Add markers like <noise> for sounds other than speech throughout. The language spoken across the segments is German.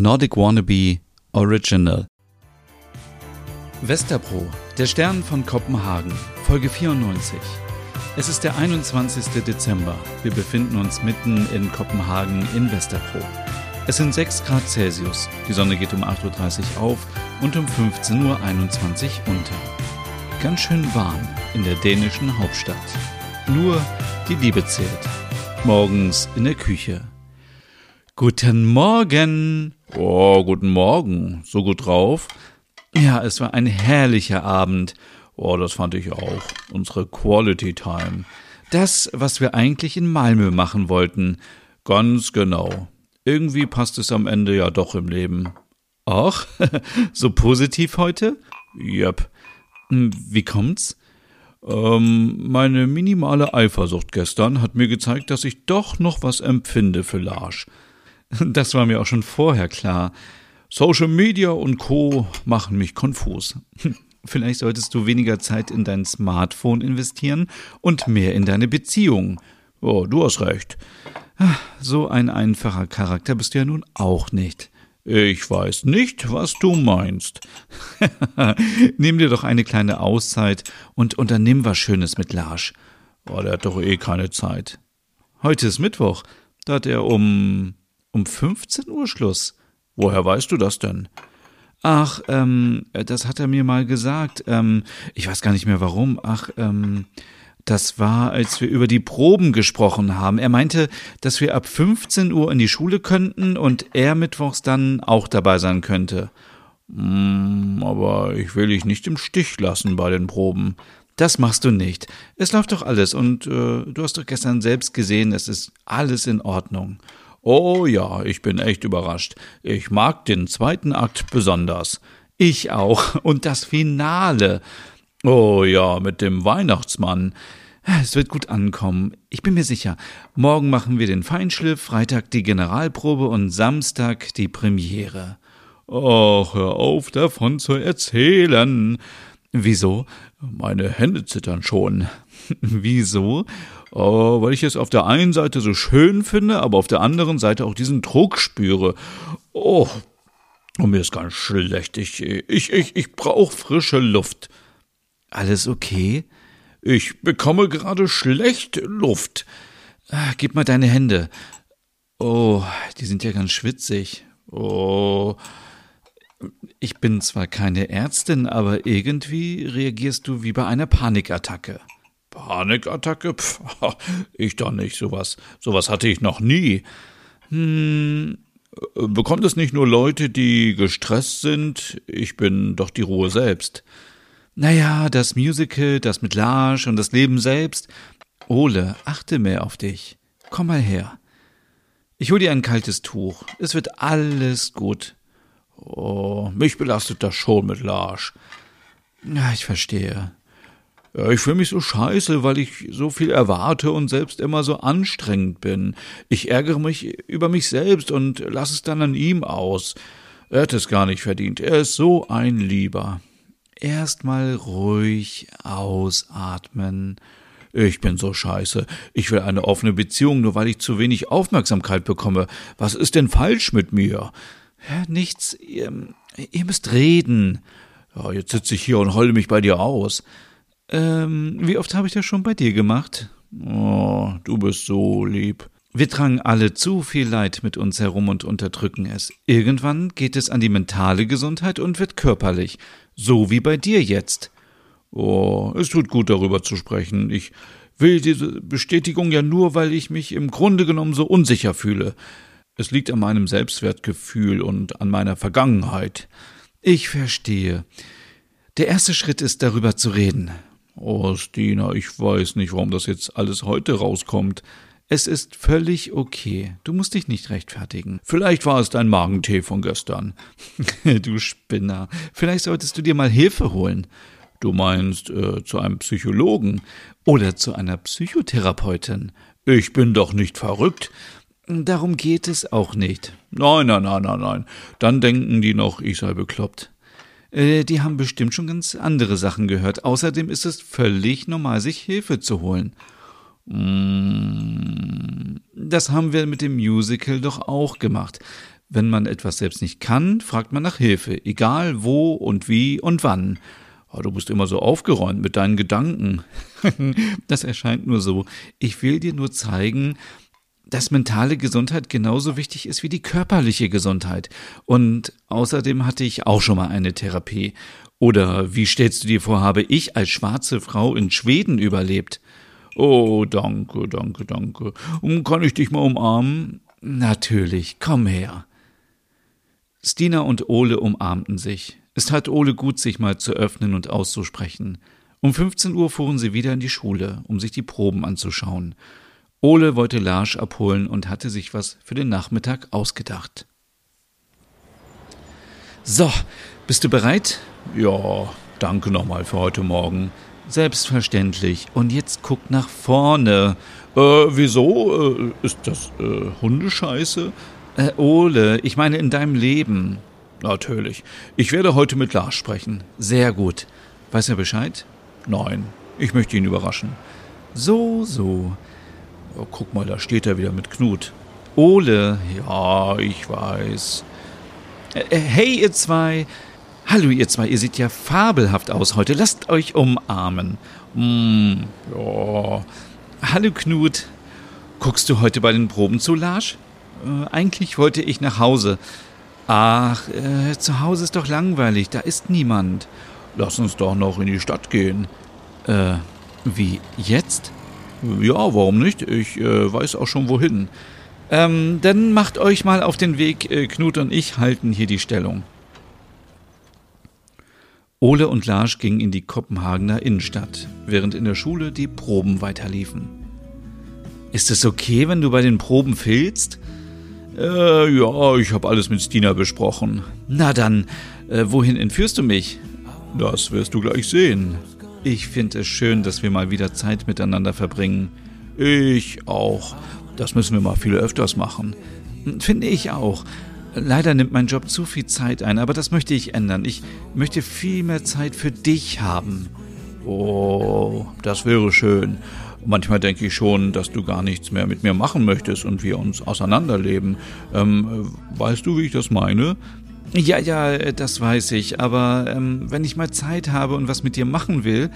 Nordic Wannabe Original. Westerpro, der Stern von Kopenhagen, Folge 94. Es ist der 21. Dezember. Wir befinden uns mitten in Kopenhagen in Westerpro. Es sind 6 Grad Celsius. Die Sonne geht um 8.30 Uhr auf und um 15.21 Uhr unter. Ganz schön warm in der dänischen Hauptstadt. Nur die Liebe zählt. Morgens in der Küche. Guten Morgen. Oh, guten Morgen. So gut drauf? Ja, es war ein herrlicher Abend. Oh, das fand ich auch. Unsere Quality Time. Das, was wir eigentlich in Malmö machen wollten. Ganz genau. Irgendwie passt es am Ende ja doch im Leben. Ach, <laughs> so positiv heute? Yep. Hm, wie kommt's? Ähm, meine minimale Eifersucht gestern hat mir gezeigt, dass ich doch noch was empfinde für Larsch. <laughs> Das war mir auch schon vorher klar. Social Media und Co. machen mich konfus. <laughs> Vielleicht solltest du weniger Zeit in dein Smartphone investieren und mehr in deine Beziehung. Oh, du hast recht. So ein einfacher Charakter bist du ja nun auch nicht. Ich weiß nicht, was du meinst. <laughs> Nimm dir doch eine kleine Auszeit und unternimm was Schönes mit Larsch. Oh, der hat doch eh keine Zeit. Heute ist Mittwoch. Da hat er um um 15 Uhr Schluss. Woher weißt du das denn? Ach, ähm, das hat er mir mal gesagt. Ähm, ich weiß gar nicht mehr warum. Ach, ähm, das war, als wir über die Proben gesprochen haben. Er meinte, dass wir ab 15 Uhr in die Schule könnten und er mittwochs dann auch dabei sein könnte. Mm, aber ich will dich nicht im Stich lassen bei den Proben. Das machst du nicht. Es läuft doch alles und äh, du hast doch gestern selbst gesehen, es ist alles in Ordnung. Oh ja, ich bin echt überrascht. Ich mag den zweiten Akt besonders. Ich auch. <laughs> Und das Finale. Oh ja, mit dem Weihnachtsmann. Es wird gut ankommen. Ich bin mir sicher. Morgen machen wir den Feinschliff, Freitag die Generalprobe und Samstag die Premiere. Ach, hör auf davon zu erzählen. Wieso? Meine Hände zittern schon. <laughs> Wieso? Oh, weil ich es auf der einen Seite so schön finde, aber auf der anderen Seite auch diesen Druck spüre. Oh, oh mir ist ganz schlecht. Ich, ich, ich, ich brauche frische Luft. Alles okay? Ich bekomme gerade schlecht Luft. Ah, gib mal deine Hände. Oh, die sind ja ganz schwitzig. Oh. Ich bin zwar keine Ärztin, aber irgendwie reagierst du wie bei einer Panikattacke. Panikattacke? Pff, <laughs> ich doch nicht. Sowas, sowas hatte ich noch nie. Hm, bekommt es nicht nur Leute, die gestresst sind? Ich bin doch die Ruhe selbst. Naja, das Musical, das mit Larsch und das Leben selbst. Ole, achte mehr auf dich. Komm mal her. Ich hol dir ein kaltes Tuch. Es wird alles gut. Oh, mich belastet das schon mit Larsch. Ja, ich verstehe. Ich fühle mich so scheiße, weil ich so viel erwarte und selbst immer so anstrengend bin. Ich ärgere mich über mich selbst und lasse es dann an ihm aus. Er hat es gar nicht verdient. Er ist so ein Lieber. Erstmal ruhig ausatmen. Ich bin so scheiße. Ich will eine offene Beziehung, nur weil ich zu wenig Aufmerksamkeit bekomme. Was ist denn falsch mit mir? Ja, nichts. Ihr, ihr müsst reden. Ja, jetzt sitze ich hier und heule mich bei dir aus. Ähm, wie oft habe ich das schon bei dir gemacht? Oh, du bist so lieb. Wir tragen alle zu viel Leid mit uns herum und unterdrücken es. Irgendwann geht es an die mentale Gesundheit und wird körperlich. So wie bei dir jetzt. Oh, es tut gut darüber zu sprechen. Ich will diese Bestätigung ja nur, weil ich mich im Grunde genommen so unsicher fühle. Es liegt an meinem Selbstwertgefühl und an meiner Vergangenheit. Ich verstehe. Der erste Schritt ist, darüber zu reden. Oh, Stina, ich weiß nicht, warum das jetzt alles heute rauskommt. Es ist völlig okay. Du musst dich nicht rechtfertigen. Vielleicht war es dein Magentee von gestern. <laughs> du Spinner. Vielleicht solltest du dir mal Hilfe holen. Du meinst äh, zu einem Psychologen oder zu einer Psychotherapeutin. Ich bin doch nicht verrückt. Darum geht es auch nicht. Nein, nein, nein, nein, nein. Dann denken die noch, ich sei bekloppt. Äh, die haben bestimmt schon ganz andere Sachen gehört. Außerdem ist es völlig normal, sich Hilfe zu holen. Mm, das haben wir mit dem Musical doch auch gemacht. Wenn man etwas selbst nicht kann, fragt man nach Hilfe, egal wo und wie und wann. Oh, du bist immer so aufgeräumt mit deinen Gedanken. <laughs> das erscheint nur so. Ich will dir nur zeigen, dass mentale Gesundheit genauso wichtig ist wie die körperliche Gesundheit. Und außerdem hatte ich auch schon mal eine Therapie. Oder wie stellst du dir vor, habe ich als schwarze Frau in Schweden überlebt? Oh, danke, danke, danke. Kann ich dich mal umarmen? Natürlich, komm her. Stina und Ole umarmten sich. Es tat Ole gut, sich mal zu öffnen und auszusprechen. Um 15 Uhr fuhren sie wieder in die Schule, um sich die Proben anzuschauen. Ole wollte Larsch abholen und hatte sich was für den Nachmittag ausgedacht. So, bist du bereit? Ja, danke nochmal für heute Morgen. Selbstverständlich. Und jetzt guck nach vorne. Äh, wieso? Äh, ist das äh, Hundescheiße? Äh, Ole, ich meine in deinem Leben. Natürlich. Ich werde heute mit Lars sprechen. Sehr gut. Weiß er Bescheid? Nein. Ich möchte ihn überraschen. So, so. Oh, guck mal, da steht er wieder mit Knut. Ole, ja, ich weiß. Äh, hey, ihr zwei. Hallo, ihr zwei, ihr seht ja fabelhaft aus heute. Lasst euch umarmen. Mm, ja. Hallo, Knut. Guckst du heute bei den Proben zu, Lars? Äh, eigentlich wollte ich nach Hause. Ach, äh, zu Hause ist doch langweilig, da ist niemand. Lass uns doch noch in die Stadt gehen. Äh, wie jetzt? Ja, warum nicht? Ich äh, weiß auch schon wohin. Ähm, dann macht euch mal auf den Weg, äh, Knut und ich halten hier die Stellung. Ole und Lars gingen in die Kopenhagener Innenstadt, während in der Schule die Proben weiterliefen. Ist es okay, wenn du bei den Proben filzt? Äh, ja, ich habe alles mit Stina besprochen. Na dann, äh, wohin entführst du mich? Das wirst du gleich sehen. Ich finde es schön, dass wir mal wieder Zeit miteinander verbringen. Ich auch. Das müssen wir mal viel öfters machen. Finde ich auch. Leider nimmt mein Job zu viel Zeit ein, aber das möchte ich ändern. Ich möchte viel mehr Zeit für dich haben. Oh, das wäre schön. Manchmal denke ich schon, dass du gar nichts mehr mit mir machen möchtest und wir uns auseinanderleben. Ähm, weißt du, wie ich das meine? Ja, ja, das weiß ich. Aber ähm, wenn ich mal Zeit habe und was mit dir machen will,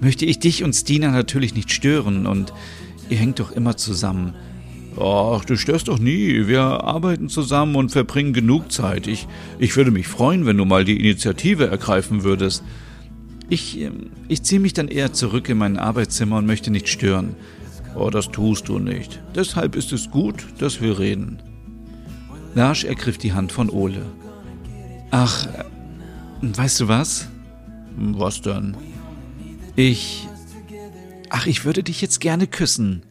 möchte ich dich und Stina natürlich nicht stören. Und ihr hängt doch immer zusammen. Ach, du störst doch nie. Wir arbeiten zusammen und verbringen genug Zeit. Ich, ich würde mich freuen, wenn du mal die Initiative ergreifen würdest. Ich, ähm, ich ziehe mich dann eher zurück in mein Arbeitszimmer und möchte nicht stören. Oh, das tust du nicht. Deshalb ist es gut, dass wir reden. Lars ergriff die Hand von Ole. Ach, weißt du was? Was denn? Ich. Ach, ich würde dich jetzt gerne küssen.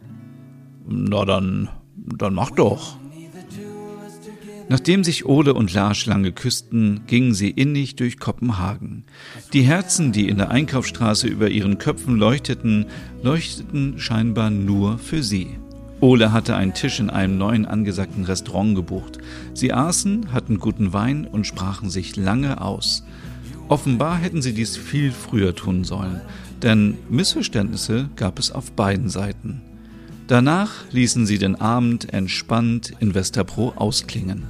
Na dann, dann mach doch. Nachdem sich Ole und Lars lange küssten, gingen sie innig durch Kopenhagen. Die Herzen, die in der Einkaufsstraße über ihren Köpfen leuchteten, leuchteten scheinbar nur für sie. Ole hatte einen Tisch in einem neuen angesagten Restaurant gebucht. Sie aßen, hatten guten Wein und sprachen sich lange aus. Offenbar hätten sie dies viel früher tun sollen, denn Missverständnisse gab es auf beiden Seiten. Danach ließen sie den Abend entspannt in Westerpro ausklingen.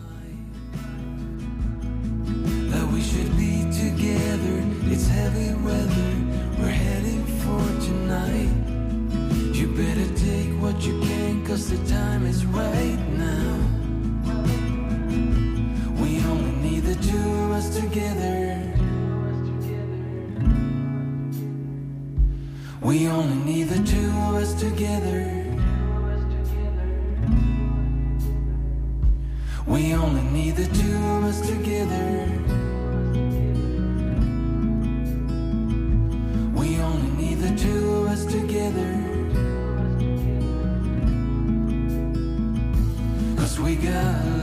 We only need the two of us together. We only need the two of us together. We only need the two of us together. Cause we got